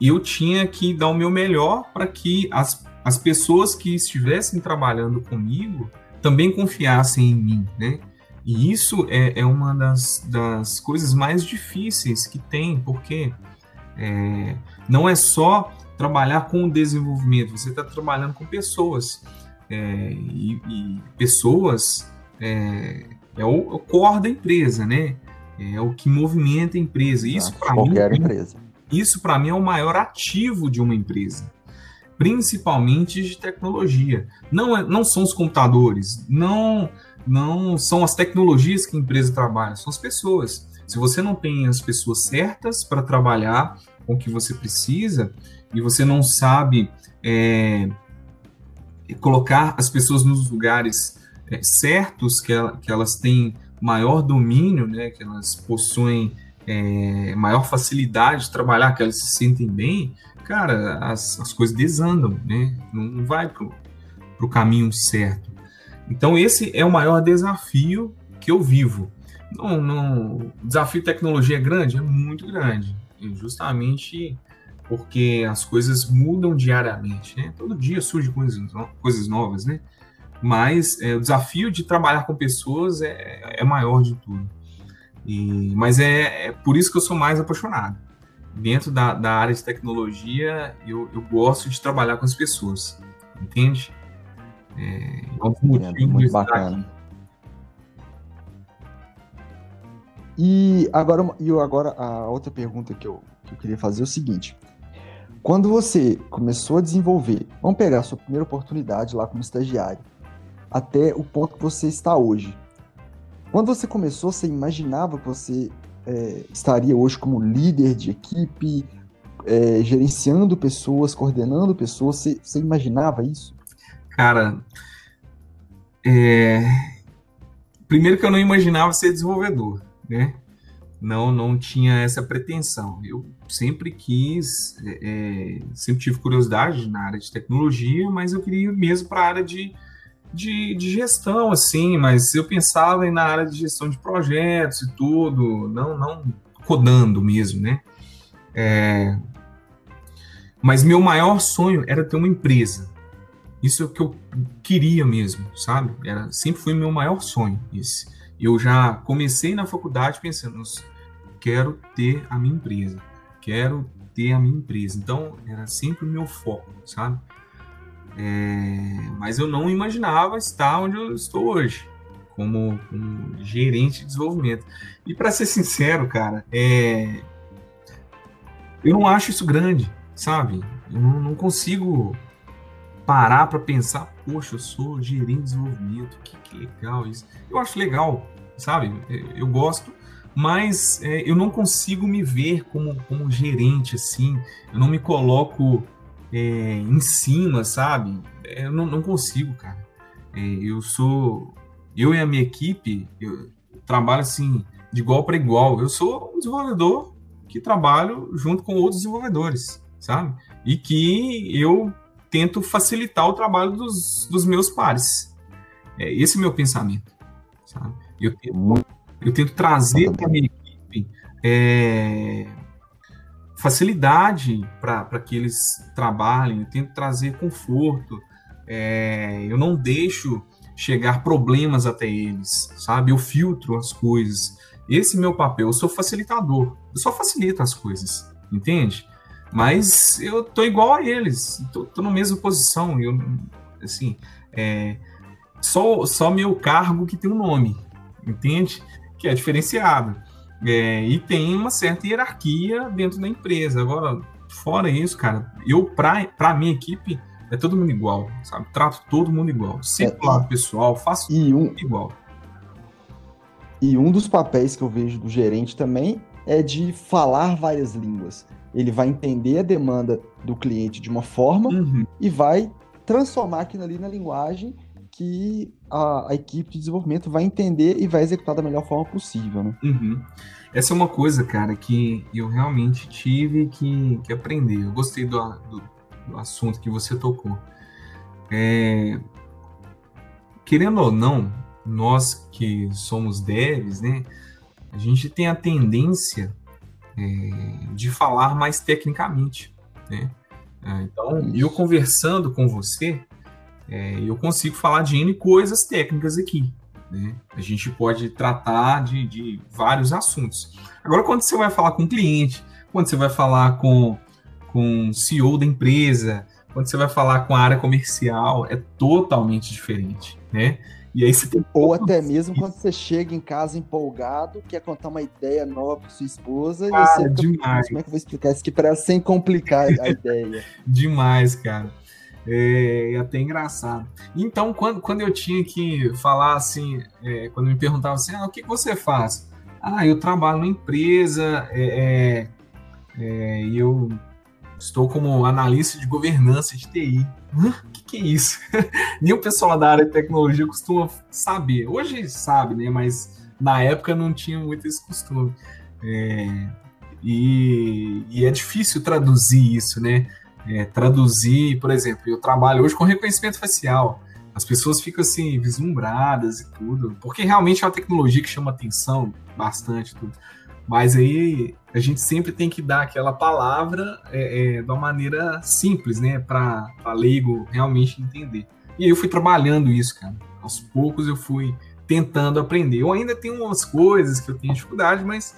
eu tinha que dar o meu melhor para que as, as pessoas que estivessem trabalhando comigo também confiassem em mim, né? E isso é, é uma das, das coisas mais difíceis que tem, porque é, não é só trabalhar com o desenvolvimento, você está trabalhando com pessoas. É, e, e, pessoas é, é o, o, core da empresa, né? É o que movimenta a empresa. Isso para mim, empresa. Isso para mim é o maior ativo de uma empresa. principalmente de tecnologia. Não, é, não são os computadores, não, não são as tecnologias que a empresa trabalha, são as pessoas. Se você não tem as pessoas certas para trabalhar com o que você precisa e você não sabe é, colocar as pessoas nos lugares é, certos que, ela, que elas têm maior domínio, né, que elas possuem é, maior facilidade de trabalhar, que elas se sentem bem, cara, as, as coisas desandam, né? Não vai para o caminho certo. Então, esse é o maior desafio que eu vivo. Não, não, o desafio de tecnologia é grande? É muito grande. Justamente porque as coisas mudam diariamente, né? Todo dia surgem coisas, coisas novas, né? Mas é, o desafio de trabalhar com pessoas é, é maior de tudo. E, mas é, é, por isso que eu sou mais apaixonado. Dentro da, da área de tecnologia, eu, eu gosto de trabalhar com as pessoas, entende? É, é um motivo muito bacana. E agora, e agora a outra pergunta que eu, que eu queria fazer é o seguinte: quando você começou a desenvolver, vamos pegar a sua primeira oportunidade lá como estagiário, até o ponto que você está hoje, quando você começou, você imaginava que você é, estaria hoje como líder de equipe, é, gerenciando pessoas, coordenando pessoas? Você, você imaginava isso? Cara, é... primeiro que eu não imaginava ser desenvolvedor, né? Não, não tinha essa pretensão. Eu sempre quis, é, é sempre tive curiosidade na área de tecnologia, mas eu queria mesmo para a área de de, de gestão, assim, mas eu pensava na área de gestão de projetos e tudo, não, não codando mesmo, né? É, mas meu maior sonho era ter uma empresa. Isso é o que eu queria mesmo, sabe? Era, sempre foi meu maior sonho esse. Eu já comecei na faculdade pensando, quero ter a minha empresa, quero ter a minha empresa. Então, era sempre o meu foco, sabe? É, mas eu não imaginava estar onde eu estou hoje, como, como gerente de desenvolvimento. E para ser sincero, cara, é, eu não acho isso grande, sabe? Eu não, não consigo parar para pensar, poxa, eu sou gerente de desenvolvimento, que, que legal isso. Eu acho legal, sabe? Eu gosto, mas é, eu não consigo me ver como, como gerente assim. Eu não me coloco é, em cima, sabe? Eu não, não consigo, cara. É, eu sou. Eu e a minha equipe, eu trabalho assim, de igual para igual. Eu sou um desenvolvedor que trabalho junto com outros desenvolvedores, sabe? E que eu tento facilitar o trabalho dos, dos meus pares. É esse é o meu pensamento, sabe? Eu tento, eu tento trazer para a minha equipe é, facilidade para que eles trabalhem, eu tento trazer conforto, é, eu não deixo chegar problemas até eles, sabe? Eu filtro as coisas. Esse é meu papel, eu sou facilitador, eu só facilito as coisas, entende? Mas eu tô igual a eles, tô, tô na mesma posição, eu, assim, é, só, só meu cargo que tem um nome, entende? Que é diferenciado. É, e tem uma certa hierarquia dentro da empresa. Agora, fora isso, cara, eu, pra, pra minha equipe, é todo mundo igual, sabe? Trato todo mundo igual. Sempre é, pessoal, faço e um, igual. E um dos papéis que eu vejo do gerente também é de falar várias línguas. Ele vai entender a demanda do cliente de uma forma uhum. e vai transformar aquilo ali na linguagem que a, a, equipe de desenvolvimento vai entender e vai executar da melhor forma possível, né? Uhum. Essa é uma coisa, cara, que eu realmente tive que, que aprender. Eu gostei do, do, do assunto que você tocou. É, querendo ou não, nós que somos devs, né, a gente tem a tendência é, de falar mais tecnicamente, né? É, então, eu conversando com você, é, eu consigo falar de N coisas técnicas aqui. Né? A gente pode tratar de, de vários assuntos. Agora, quando você vai falar com o cliente, quando você vai falar com, com o CEO da empresa, quando você vai falar com a área comercial, é totalmente diferente, né? E aí você tem Ou até mesmo quando você chega em casa empolgado, quer contar uma ideia nova para sua esposa, cara, e você demais. como é que eu vou explicar isso aqui para sem complicar a ideia? demais, cara. É, é até engraçado. Então, quando, quando eu tinha que falar assim, é, quando me perguntavam assim, ah, o que você faz? Ah, eu trabalho numa empresa é, é, é e eu estou como analista de governança de TI. O que, que é isso? Nem o pessoal da área de tecnologia costuma saber. Hoje sabe, né? Mas na época não tinha muito esse costume. É, e, e, é difícil traduzir isso, né? É, traduzir, por exemplo, eu trabalho hoje com reconhecimento facial. As pessoas ficam assim, vislumbradas e tudo, porque realmente é uma tecnologia que chama atenção bastante. Tudo. Mas aí a gente sempre tem que dar aquela palavra é, é, de uma maneira simples, né? Para leigo realmente entender. E aí eu fui trabalhando isso, cara. Aos poucos eu fui tentando aprender. Eu ainda tenho umas coisas que eu tenho dificuldade, mas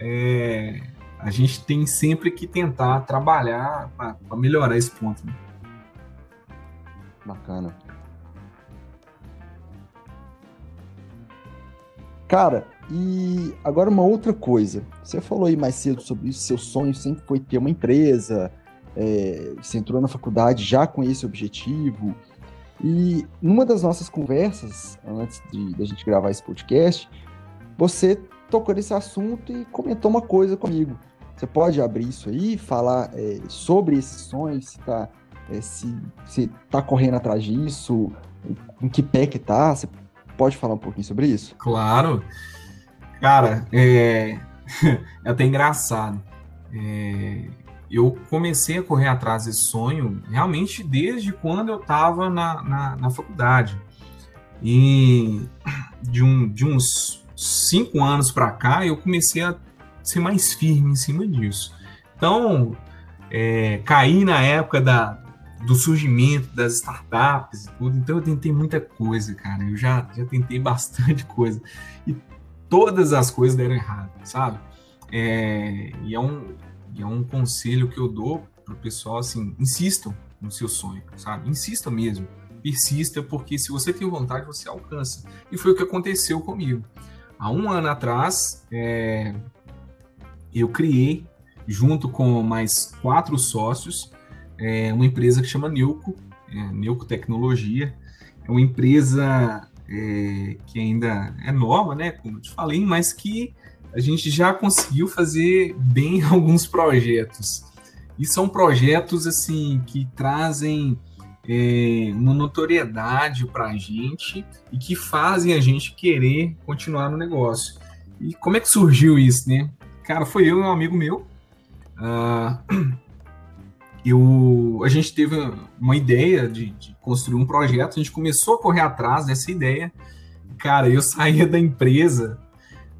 é, a gente tem sempre que tentar trabalhar para melhorar esse ponto. Né? Bacana. Cara, e agora uma outra coisa. Você falou aí mais cedo sobre isso, seu sonho sempre foi ter uma empresa, é, você entrou na faculdade já com esse objetivo. E numa das nossas conversas, antes de, de a gente gravar esse podcast, você tocou nesse assunto e comentou uma coisa comigo. Você pode abrir isso aí, falar é, sobre esses sonhos, se tá, é, se, se tá correndo atrás disso, em que pé que tá? Você pode falar um pouquinho sobre isso? Claro. Cara, é, é até engraçado. É, eu comecei a correr atrás desse sonho realmente desde quando eu estava na, na, na, faculdade. E de, um, de uns cinco anos para cá, eu comecei a ser mais firme em cima disso. Então, é, caí na época da, do surgimento das startups e tudo, então eu tentei muita coisa, cara. Eu já, já tentei bastante coisa. E todas as coisas deram errado, sabe? É, e é um, e é um conselho que eu dou pro pessoal, assim, insistam no seu sonho, sabe? Insista mesmo. Persista, porque se você tem vontade, você alcança. E foi o que aconteceu comigo. Há um ano atrás, é, eu criei, junto com mais quatro sócios, é, uma empresa que chama Neuco, é, Neuco Tecnologia. É uma empresa é, que ainda é nova, né? Como eu te falei, mas que a gente já conseguiu fazer bem alguns projetos. E são projetos assim que trazem é, uma notoriedade para a gente e que fazem a gente querer continuar no negócio. E como é que surgiu isso, né? Cara, foi eu e um amigo meu. Uh, eu, a gente teve uma ideia de, de, construir um projeto, a gente começou a correr atrás dessa ideia. Cara, eu saía da empresa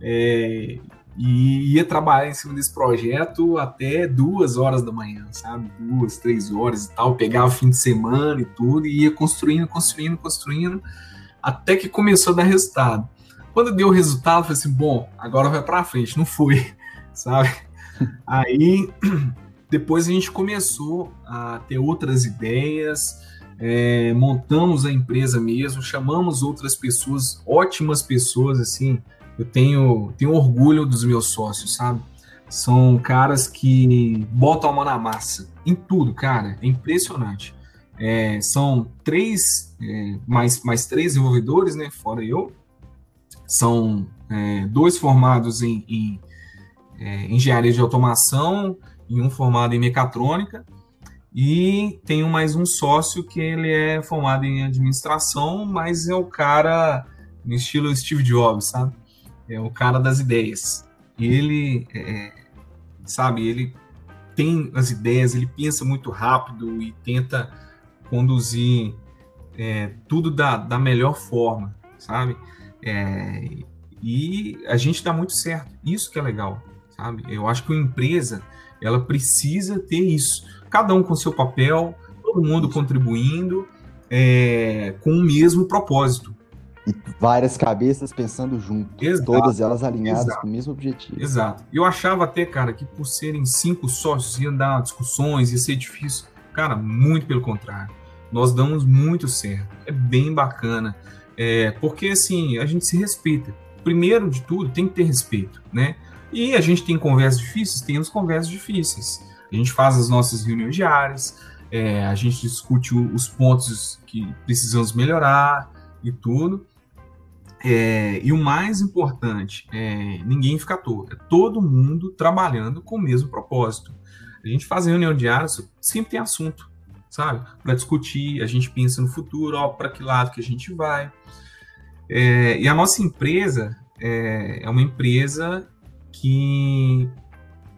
é, e ia trabalhar em cima desse projeto até duas horas da manhã, sabe? Duas, três horas e tal. Pegava fim de semana e tudo, e ia construindo, construindo, construindo, até que começou a dar resultado. Quando deu resultado, eu falei assim: bom, agora vai para frente. Não foi, sabe? Aí depois a gente começou a ter outras ideias, é, montamos a empresa mesmo, chamamos outras pessoas, ótimas pessoas, assim. Eu tenho, tenho orgulho dos meus sócios, sabe? São caras que botam a mão na massa em tudo, cara. É impressionante. É, são três, é, mais, mais três desenvolvedores, né? Fora eu. São é, dois formados em, em é, engenharia de automação e um formado em mecatrônica. E tenho mais um sócio que ele é formado em administração, mas é o cara no estilo Steve Jobs, sabe? É o cara das ideias. Ele, é, é, sabe, ele tem as ideias, ele pensa muito rápido e tenta conduzir é, tudo da, da melhor forma, sabe? É, e a gente dá muito certo. Isso que é legal, sabe? Eu acho que uma empresa ela precisa ter isso. Cada um com seu papel, todo mundo contribuindo é, com o mesmo propósito. E várias cabeças pensando junto, Exato. todas elas alinhadas Exato. com o mesmo objetivo. Exato. Eu achava até, cara, que por serem cinco sócios ia dar discussões, ia ser difícil. Cara, muito pelo contrário. Nós damos muito certo. É bem bacana. É, porque, assim, a gente se respeita. Primeiro de tudo, tem que ter respeito, né? E a gente tem conversas difíceis? Temos conversas difíceis. A gente faz as nossas reuniões diárias, é, a gente discute os pontos que precisamos melhorar e tudo. É, e o mais importante, é, ninguém fica à toa. É todo mundo trabalhando com o mesmo propósito. A gente faz reunião diária, sempre tem assunto, sabe? Para discutir, a gente pensa no futuro, ó, para que lado que a gente vai. É, e a nossa empresa é, é uma empresa que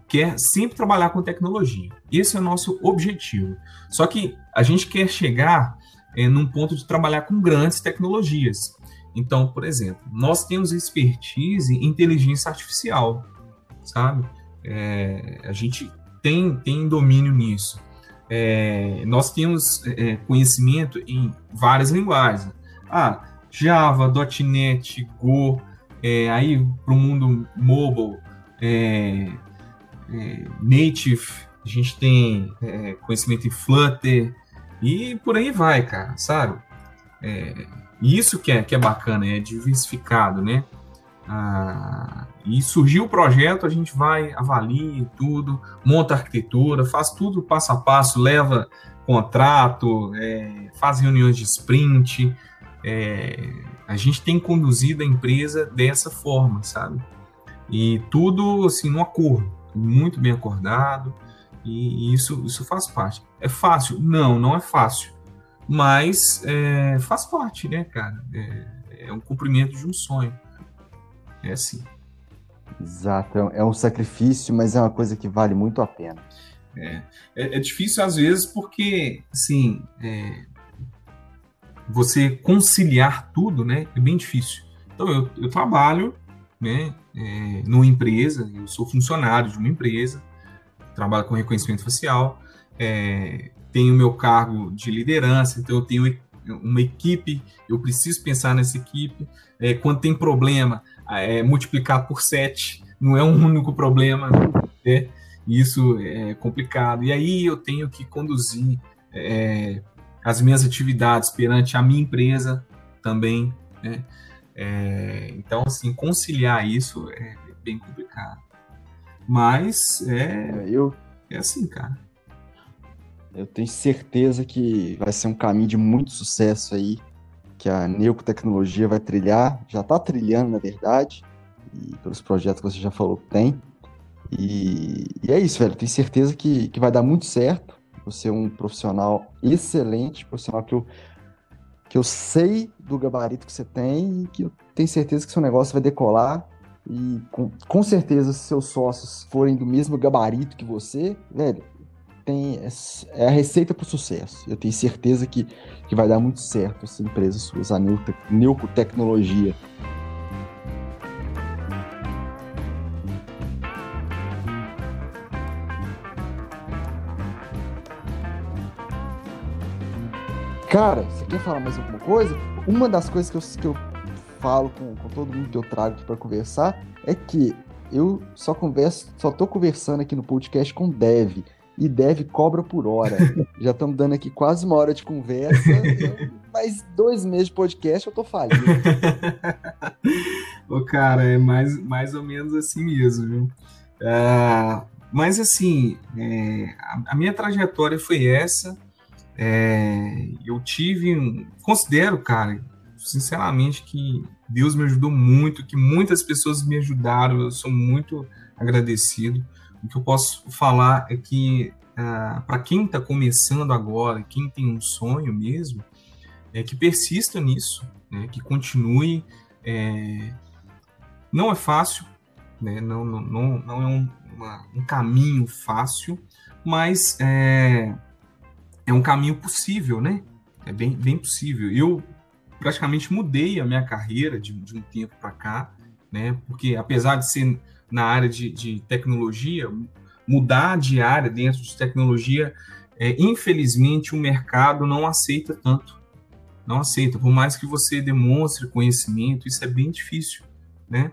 quer sempre trabalhar com tecnologia. Esse é o nosso objetivo. Só que a gente quer chegar é, num ponto de trabalhar com grandes tecnologias. Então, por exemplo, nós temos expertise em inteligência artificial, sabe? É, a gente tem, tem domínio nisso. É, nós temos é, conhecimento em várias linguagens. Ah, Java, .NET, Go, é, aí para o mundo mobile, é, é, Native, a gente tem conhecimento em Flutter e por aí vai, cara, sabe? isso que é, que é bacana, é diversificado, né? Ah, e surgiu o projeto, a gente vai, avalia tudo, monta arquitetura, faz tudo passo a passo, leva contrato, é, faz reuniões de sprint. É, a gente tem conduzido a empresa dessa forma, sabe? E tudo assim no acordo, muito bem acordado, e isso, isso faz parte. É fácil? Não, não é fácil, mas é, faz parte, né, cara? É, é um cumprimento de um sonho. É assim. Exato, é um sacrifício, mas é uma coisa que vale muito a pena. É, é, é difícil às vezes porque, assim, é, você conciliar tudo, né, é bem difícil. Então, eu, eu trabalho, né, é, numa empresa, eu sou funcionário de uma empresa, trabalho com reconhecimento facial, é, tenho meu cargo de liderança, então eu tenho uma equipe, eu preciso pensar nessa equipe. É, quando tem problema, é, multiplicar por 7 não é um único problema, né? Isso é complicado. E aí eu tenho que conduzir é, as minhas atividades perante a minha empresa também, né? É, então, assim, conciliar isso é bem complicado. Mas é, é eu, é assim, cara. Eu tenho certeza que vai ser um caminho de muito sucesso aí que a Neocotecnologia vai trilhar, já está trilhando, na verdade, e pelos projetos que você já falou que tem. E, e é isso, velho. Tenho certeza que, que vai dar muito certo. Você é um profissional excelente, profissional que eu, que eu sei do gabarito que você tem e que eu tenho certeza que seu negócio vai decolar. E com, com certeza, se seus sócios forem do mesmo gabarito que você, velho, tem é a receita para o sucesso. Eu tenho certeza que, que vai dar muito certo essa empresa sua, a Neuco Tecnologia. Cara, você quer falar mais alguma coisa? Uma das coisas que eu, que eu falo com, com todo mundo que eu trago aqui para conversar é que eu só converso, só tô conversando aqui no podcast com dev e deve cobra por hora. Já estamos dando aqui quase uma hora de conversa. mais dois meses de podcast eu tô falindo. Ô, cara, é mais, mais ou menos assim mesmo, viu? Uh, mas assim, é, a, a, minha trajetória foi essa. É, eu tive, considero, cara, sinceramente, que Deus me ajudou muito, que muitas pessoas me ajudaram. Eu sou muito agradecido. O que eu posso falar é que, ah, para quem está começando agora, quem tem um sonho mesmo, é que persista nisso, né, que continue. É, não é fácil, né, não, não, não, não é um, uma, um caminho fácil, mas é, é um caminho possível, né? É bem, bem possível. Eu praticamente mudei a minha carreira de, de um tempo para cá, né? Porque apesar de ser na área de, de tecnologia, mudar de área dentro de tecnologia, é, infelizmente o mercado não aceita tanto. Não aceita, por mais que você demonstre conhecimento, isso é bem difícil, né?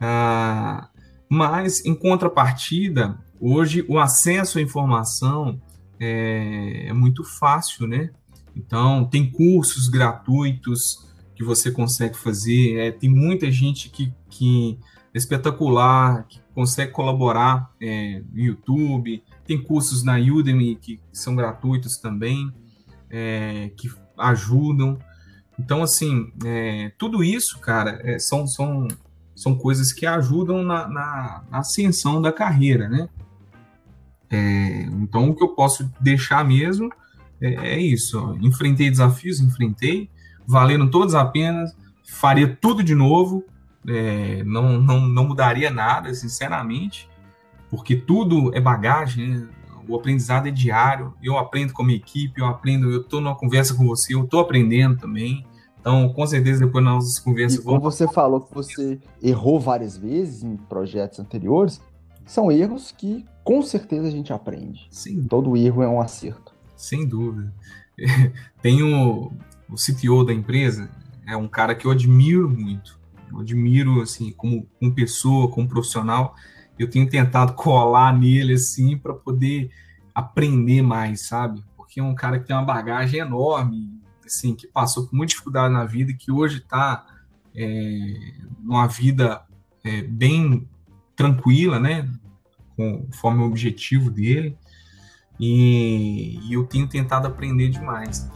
Ah, mas, em contrapartida, hoje o acesso à informação é, é muito fácil, né? Então, tem cursos gratuitos que você consegue fazer, é, tem muita gente que, que espetacular, que consegue colaborar é, no YouTube, tem cursos na Udemy que são gratuitos também, é, que ajudam. Então, assim, é, tudo isso, cara, é, são, são, são coisas que ajudam na, na, na ascensão da carreira, né? É, então, o que eu posso deixar mesmo é, é isso. Ó. Enfrentei desafios, enfrentei, valeram todos apenas, faria tudo de novo, é, não, não, não mudaria nada, sinceramente, porque tudo é bagagem, né? o aprendizado é diário, eu aprendo com a minha equipe, eu aprendo, eu estou numa conversa com você, eu estou aprendendo também, então, com certeza, depois nas nossas conversas... E como você falou que você errou várias vezes em projetos anteriores, são erros que, com certeza, a gente aprende. Sim. Todo erro é um acerto. Sem dúvida. Tem o, o CTO da empresa, é um cara que eu admiro muito, eu admiro, assim, como, como pessoa, como profissional, eu tenho tentado colar nele, assim, para poder aprender mais, sabe? Porque é um cara que tem uma bagagem enorme, assim, que passou por muita dificuldade na vida e que hoje está é, numa vida é, bem tranquila, né? Conforme o objetivo dele. E, e eu tenho tentado aprender demais.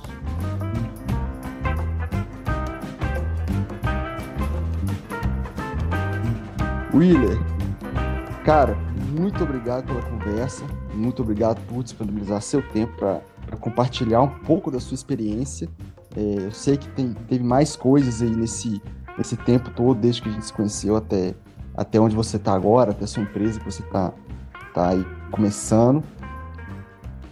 Willer, cara, muito obrigado pela conversa, muito obrigado por disponibilizar seu tempo para compartilhar um pouco da sua experiência. É, eu sei que tem, teve mais coisas aí nesse, nesse tempo todo, desde que a gente se conheceu até, até onde você está agora, até a sua empresa que você está tá aí começando.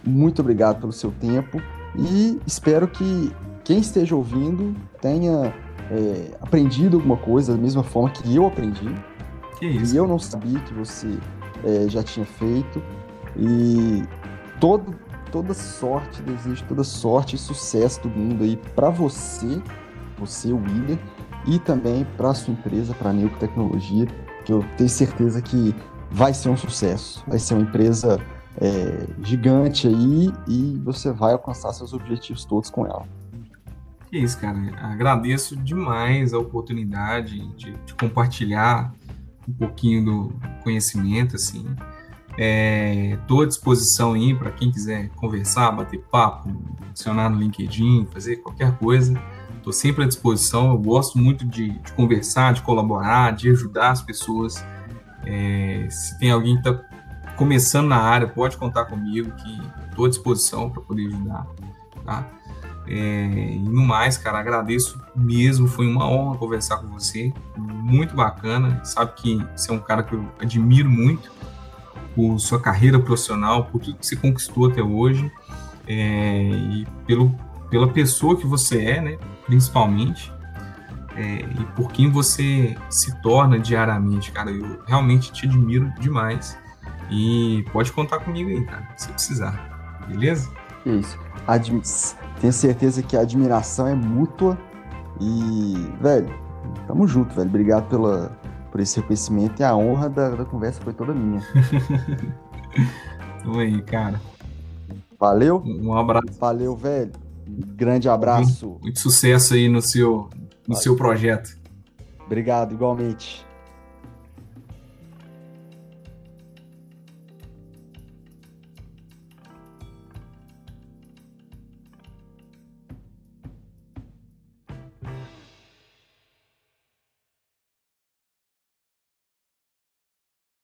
Muito obrigado pelo seu tempo e espero que quem esteja ouvindo tenha é, aprendido alguma coisa da mesma forma que eu aprendi que isso? E eu não sabia que você é, já tinha feito. E todo, toda sorte, desejo toda sorte e sucesso do mundo aí para você, você, William, e também para sua empresa, para a Neuco Tecnologia, que eu tenho certeza que vai ser um sucesso. Vai ser uma empresa é, gigante aí e você vai alcançar seus objetivos todos com ela. Que isso, cara. Agradeço demais a oportunidade de, de compartilhar um pouquinho do conhecimento, assim. Estou é, à disposição aí para quem quiser conversar, bater papo, adicionar no LinkedIn, fazer qualquer coisa. Estou sempre à disposição. Eu gosto muito de, de, conversar, de colaborar, de ajudar as pessoas. É, se tem alguém que está começando na área, pode contar comigo, que estou à disposição para poder ajudar. Tá? É, e no mais, cara, agradeço mesmo. Foi uma honra conversar com você. Muito bacana. Sabe que você é um cara que eu admiro muito por sua carreira profissional, por tudo que você conquistou até hoje é, e pelo, pela pessoa que você é, né? Principalmente. É, e por quem você se torna diariamente, cara. Eu realmente te admiro demais. E pode contar comigo aí, cara, se precisar. Beleza? Isso. Admi tenho certeza que a admiração é mútua. E, velho, tamo junto, velho. Obrigado pela, por esse reconhecimento e a honra da, da conversa foi toda minha. Tamo aí, cara. Valeu. Um abraço. Valeu, velho. Grande abraço. Muito, muito sucesso aí no seu, no seu projeto. Obrigado, igualmente.